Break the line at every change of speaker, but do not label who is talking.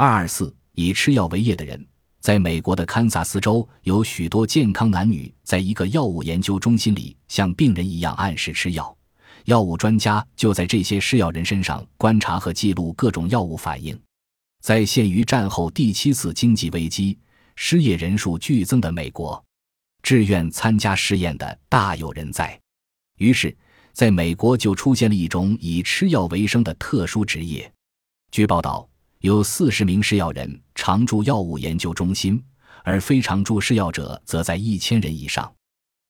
二二四以吃药为业的人，在美国的堪萨斯州有许多健康男女，在一个药物研究中心里像病人一样按时吃药。药物专家就在这些试药人身上观察和记录各种药物反应。在陷于战后第七次经济危机、失业人数剧增的美国，志愿参加试验的大有人在。于是，在美国就出现了一种以吃药为生的特殊职业。据报道，有四十名试药人常驻药物研究中心，而非常驻试药者则在一千人以上。